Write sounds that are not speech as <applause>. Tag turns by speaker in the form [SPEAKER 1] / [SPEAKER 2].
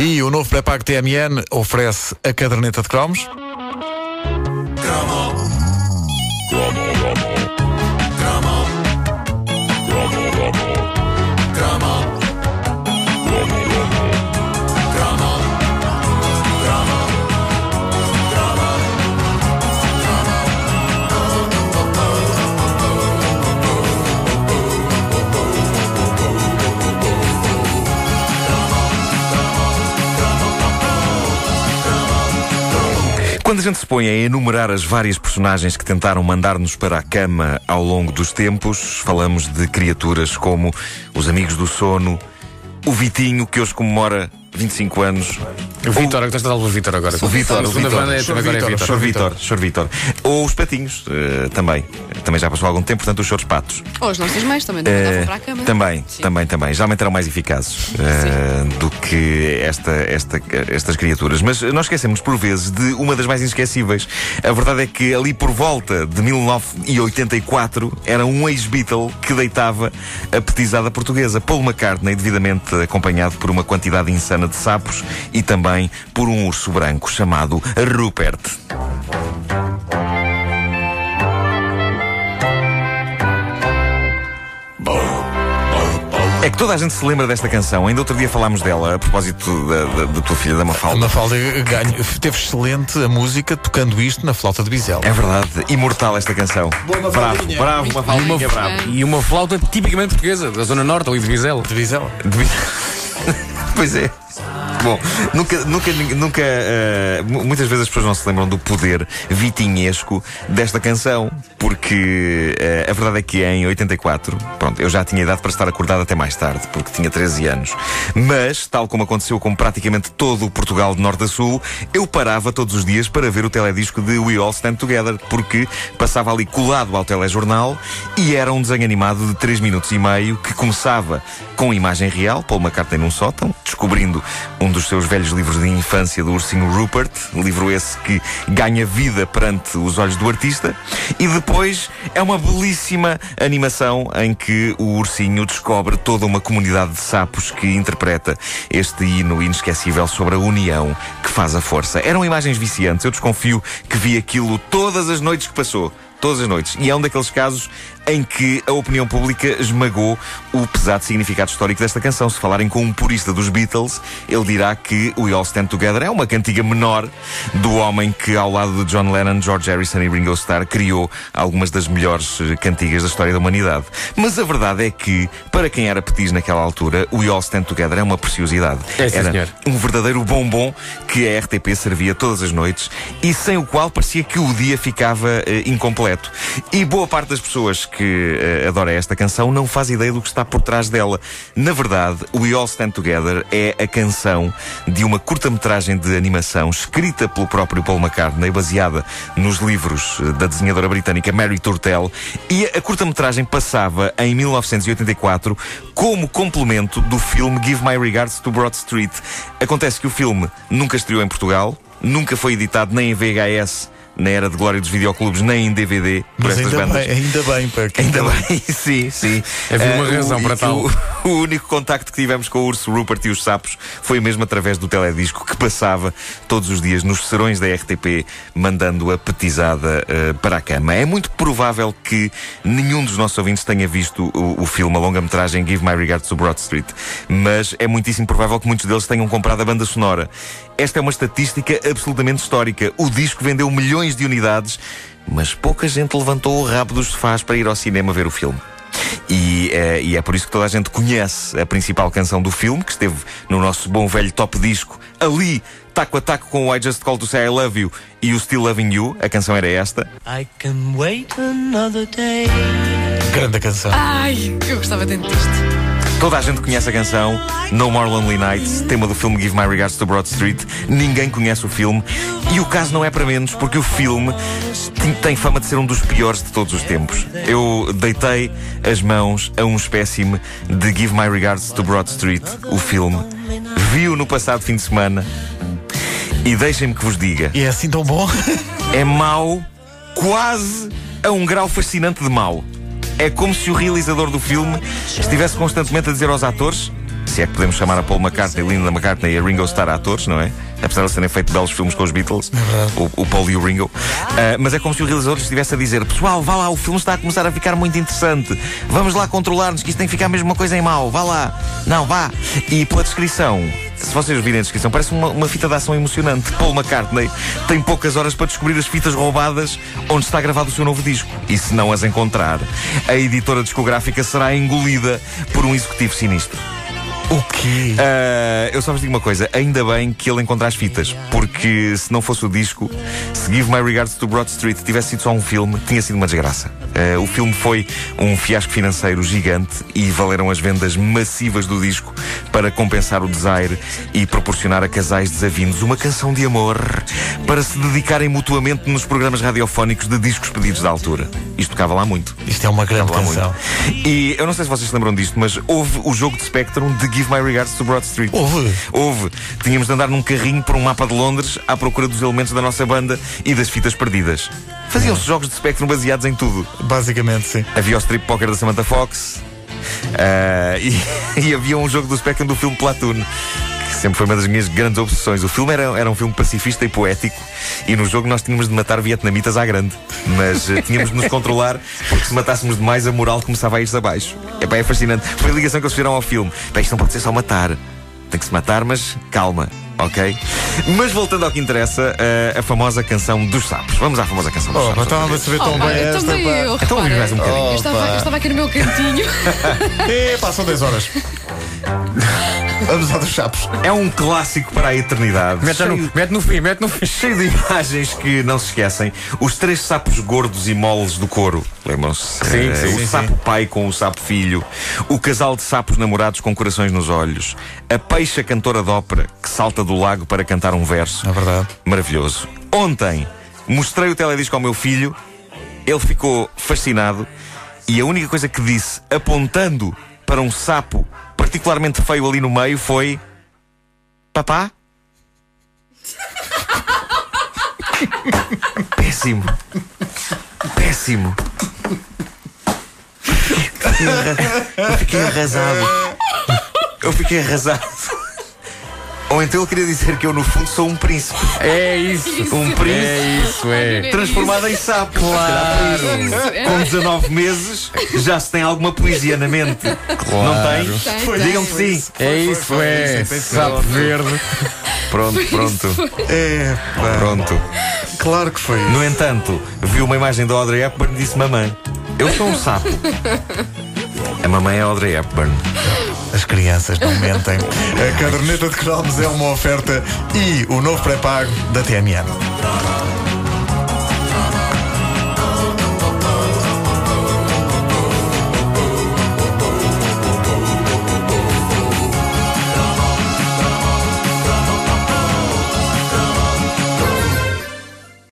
[SPEAKER 1] E o novo pré-pago TMN oferece a caderneta de cromos.
[SPEAKER 2] Quando a gente se põe a enumerar as várias personagens que tentaram mandar-nos para a cama ao longo dos tempos, falamos de criaturas como os Amigos do Sono, o Vitinho, que hoje comemora 25 anos.
[SPEAKER 3] O Vitor, estás a dar o Vitor agora.
[SPEAKER 2] O Vitor,
[SPEAKER 3] A
[SPEAKER 2] o
[SPEAKER 3] segunda
[SPEAKER 2] Vitor.
[SPEAKER 3] banda é é Vitor.
[SPEAKER 2] Sr. Vitor, Sr. Vitor. Ou os Patinhos, eh, também. Também já passou algum tempo, portanto, os choros patos.
[SPEAKER 4] Ou as nossas mães também não
[SPEAKER 2] Eh,
[SPEAKER 4] mandavam para a cama.
[SPEAKER 2] também,
[SPEAKER 4] Sim.
[SPEAKER 2] também, também. Geralmente eram mais eficazes eh, do que esta, esta, estas criaturas. Mas nós esquecemos por vezes de uma das mais inesquecíveis. A verdade é que ali por volta de 1984 era um ex-Beatle que deitava a petizada portuguesa. Paul McCartney, devidamente acompanhado por uma quantidade insana de sapos e também por um urso branco chamado Rupert. É que toda a gente se lembra desta canção. Ainda outro dia falámos dela a propósito da, da, da tua filha, da
[SPEAKER 1] A
[SPEAKER 2] Mafalda.
[SPEAKER 1] Mafalda ganho, teve excelente a música tocando isto na flauta de bisel.
[SPEAKER 2] É verdade, imortal esta canção. bravo, bravo, Mafaldinha, bravo.
[SPEAKER 3] E uma flauta tipicamente portuguesa, da Zona Norte, ali de Vizela.
[SPEAKER 1] De bisel.
[SPEAKER 2] Devia- pois é. Bom, nunca, nunca, nunca mu- muitas vezes as pessoas não se lembram do poder vitinhesco desta canção, porque eh, a verdade é que em 84, pronto, eu já tinha idade para estar acordado até mais tarde, porque tinha 13 anos. Mas, tal como aconteceu com praticamente todo o Portugal de norte a sul, eu parava todos os dias para ver o teledisco de We All Stand Together, porque passava ali colado ao telejornal e era um desenho animado de 3 minutos e meio que começava com imagem real, Paul McCartney num sótão, descobrindo um dos seus velhos livros de infância do ursinho Rupert, livro esse que ganha vida perante os olhos do artista, e depois é uma belíssima animação em que o ursinho descobre toda uma comunidade de sapos que interpreta este hino inesquecível sobre a união que faz a força. Eram imagens viciantes, eu desconfio que vi aquilo todas as noites que passou. Todas as noites. E é um daqueles casos em que a opinião pública esmagou o pesado significado histórico desta canção. Se falarem com um purista dos Beatles, ele dirá que We All Stand Together é uma cantiga menor do homem que, ao lado de John Lennon, George Harrison e Ringo Starr, criou algumas das melhores eh, cantigas da história da humanidade. Mas a verdade é que, para quem era petis naquela altura, We All Stand Together é uma preciosidade.
[SPEAKER 3] É, sim,
[SPEAKER 2] era
[SPEAKER 3] senhor.
[SPEAKER 2] um verdadeiro bombom que a RTP servia todas as noites e sem o qual parecia que o dia ficava eh, incompleto. E boa parte das pessoas que eh, adora esta canção não faz ideia do que está por trás dela. Na verdade, We All Stand Together é a canção de uma curta-metragem de animação escrita pelo próprio Paul McCartney, baseada nos livros eh, da desenhadora britânica Mary Turtell, e a curta-metragem passava em 1984 como complemento do filme Give My Regards to Broad Street. Acontece que o filme nunca estreou em Portugal, nunca foi editado nem em VHS na era de glória dos videoclubes, nem em DVD por
[SPEAKER 1] Mas
[SPEAKER 2] estas
[SPEAKER 1] ainda
[SPEAKER 2] bandas.
[SPEAKER 1] bem, ainda bem, para quem
[SPEAKER 2] Ainda bem, <laughs> sim, sim.
[SPEAKER 3] Havia uma
[SPEAKER 2] Eh,
[SPEAKER 3] razão
[SPEAKER 2] o,
[SPEAKER 3] para tal.
[SPEAKER 2] O, <laughs> o único contacto que tivemos com o urso Rupert e os sapos foi mesmo através do teledisco que passava todos os dias nos serões da RTP, mandando a petizada eh, para a cama. É muito provável que nenhum dos nossos ouvintes tenha visto o, o filme, a longa-metragem Give My Regards to Broad Street, mas é muitíssimo provável que muitos deles tenham comprado a banda sonora. Esta é uma estatística absolutamente histórica. O disco vendeu milhões de unidades, mas pouca gente levantou o rabo dos sofás para ir ao cinema ver o filme. E, eh, e é por isso que toda a gente conhece a principal canção do filme, que esteve no nosso bom velho top disco, ali, taco a taco com o I Just Called to Say I Love You e o Still Loving You. A canção era esta.
[SPEAKER 5] I can wait another day.
[SPEAKER 1] Grande canção.
[SPEAKER 4] Ai, eu gostava tanto disto.
[SPEAKER 2] Toda a gente conhece a canção No More Lonely Nights, tema do filme Give My Regards to Broad Street. Ninguém conhece o filme e o caso não é para menos, porque o filme tem- fama de ser um dos piores de todos os tempos. Eu deitei as mãos a um espécime de Give My Regards to Broad Street, o filme. Vi-o no passado fim de semana e deixem-me que vos diga:
[SPEAKER 1] E é assim tão bom?
[SPEAKER 2] é mau quase a um grau fascinante de mau. É como se o realizador do filme estivesse constantemente a dizer aos atores: Se é que podemos chamar a Paul McCartney, Linda McCartney e a Ringo Starr atores, não é? Apesar de serem feito belos filmes com os Beatles, o, o Paul e o Ringo. Ah, mas é como se o realizador estivesse a dizer: Pessoal, vá lá, o filme está a começar a ficar muito interessante. Vamos lá controlar-nos, que isto tem que ficar mesmo uma coisa em mau. Vá lá. Não, vá. E pela descrição, se vocês virem a descrição, parece uma, uma fita de ação emocionante. Paul McCartney tem poucas horas para descobrir as fitas roubadas onde está gravado o seu novo disco. E se não as encontrar, a editora discográfica será engolida por um executivo sinistro.
[SPEAKER 1] O quê?
[SPEAKER 2] Ah, eu só vos digo uma coisa, ainda bem que ele encontra as fitas, porque se não fosse o disco, se Give My Regards to Broad Street tivesse sido só um filme, tinha sido uma desgraça. Ah, o filme foi um fiasco financeiro gigante e valeram as vendas massivas do disco para compensar o desaire e proporcionar a casais desavindos uma canção de amor para se dedicarem mutuamente nos programas radiofónicos de discos pedidos da altura. Isto tocava lá muito.
[SPEAKER 1] Isto é uma grande canção.
[SPEAKER 2] muito. E eu não sei se vocês se lembram disto, mas houve o jogo de Spectrum de Give My Regards to Broad Street.
[SPEAKER 1] Houve?
[SPEAKER 2] Houve. Tínhamos de andar num carrinho por um mapa de Londres à procura dos elementos da nossa banda e das fitas perdidas. Faziam-se jogos de Spectrum baseados em tudo.
[SPEAKER 1] Basicamente, sim.
[SPEAKER 2] Havia o strip poker da Samantha Fox ah, <laughs> e, e havia um jogo do Spectrum do filme Platoon. Que Sempre foi uma das minhas grandes obsessões. O filme era, era um filme pacifista e poético, e no jogo nós tínhamos de matar vietnamitas à grande. Mas eh, tínhamos de nos controlar, porque se matássemos demais, a moral começava a ir-se abaixo. Epá, é fascinante. Foi a ligação que eles fizeram ao filme. Epá, isto não pode ser só matar. Tem que se matar, mas calma, ok? Mas voltando ao que interessa, eh, a famosa canção dos sapos. Vamos à famosa canção dos
[SPEAKER 1] Oh,
[SPEAKER 2] sapos.
[SPEAKER 1] estava a saber tão
[SPEAKER 4] Oh,
[SPEAKER 1] bem
[SPEAKER 4] pá, eu
[SPEAKER 1] esta.
[SPEAKER 4] também
[SPEAKER 1] pá.
[SPEAKER 4] eu.
[SPEAKER 2] Então ouvimos mais um bocadinho.
[SPEAKER 4] Eu estava, eu estava aqui no meu cantinho. <laughs>
[SPEAKER 1] Epá, são 10 horas. Vamos dos chapos.
[SPEAKER 2] É um clássico para a eternidade.
[SPEAKER 3] Mete no,
[SPEAKER 2] Cheio-
[SPEAKER 3] mete no fim, mete no fim.
[SPEAKER 2] Cheio de imagens que não se esquecem. Os três sapos gordos e moles do couro. Lembram-se?
[SPEAKER 3] Sim,
[SPEAKER 2] Eh,
[SPEAKER 3] sim,
[SPEAKER 2] o
[SPEAKER 3] sim,
[SPEAKER 2] sapo pai com o sapo filho. O casal de sapos namorados com corações nos olhos. A peixa cantora de ópera que salta do lago para cantar um verso.
[SPEAKER 1] É verdade.
[SPEAKER 2] Maravilhoso. Ontem mostrei o teledisco ao meu filho. Ele ficou fascinado. E a única coisa que disse, apontando para um sapo particularmente feio ali no meio, foi: Papá? Péssimo. Péssimo. Eu fiquei arrasado. Eu fiquei arrasado. Ou então ele queria dizer que eu, no fundo, sou um príncipe.
[SPEAKER 3] É isso. <laughs>
[SPEAKER 2] Um príncipe
[SPEAKER 3] É isso, é.
[SPEAKER 2] transformado em sapo.
[SPEAKER 3] Claro.
[SPEAKER 2] Com 19 meses já se tem alguma poesia na mente. Não
[SPEAKER 4] tem?
[SPEAKER 2] Digam que sim.
[SPEAKER 3] É isso, é. Sapo verde.
[SPEAKER 2] Pronto, pronto,
[SPEAKER 1] É, pá.
[SPEAKER 2] pronto.
[SPEAKER 1] Claro que foi.
[SPEAKER 2] No entanto, vi uma imagem da Audrey Hepburn e disse: Mamãe, eu sou um sapo. A mamãe é Audrey Hepburn.
[SPEAKER 1] As crianças não mentem. <laughs> A caderneta de cromos é uma oferta e o novo pré-pago da TMN.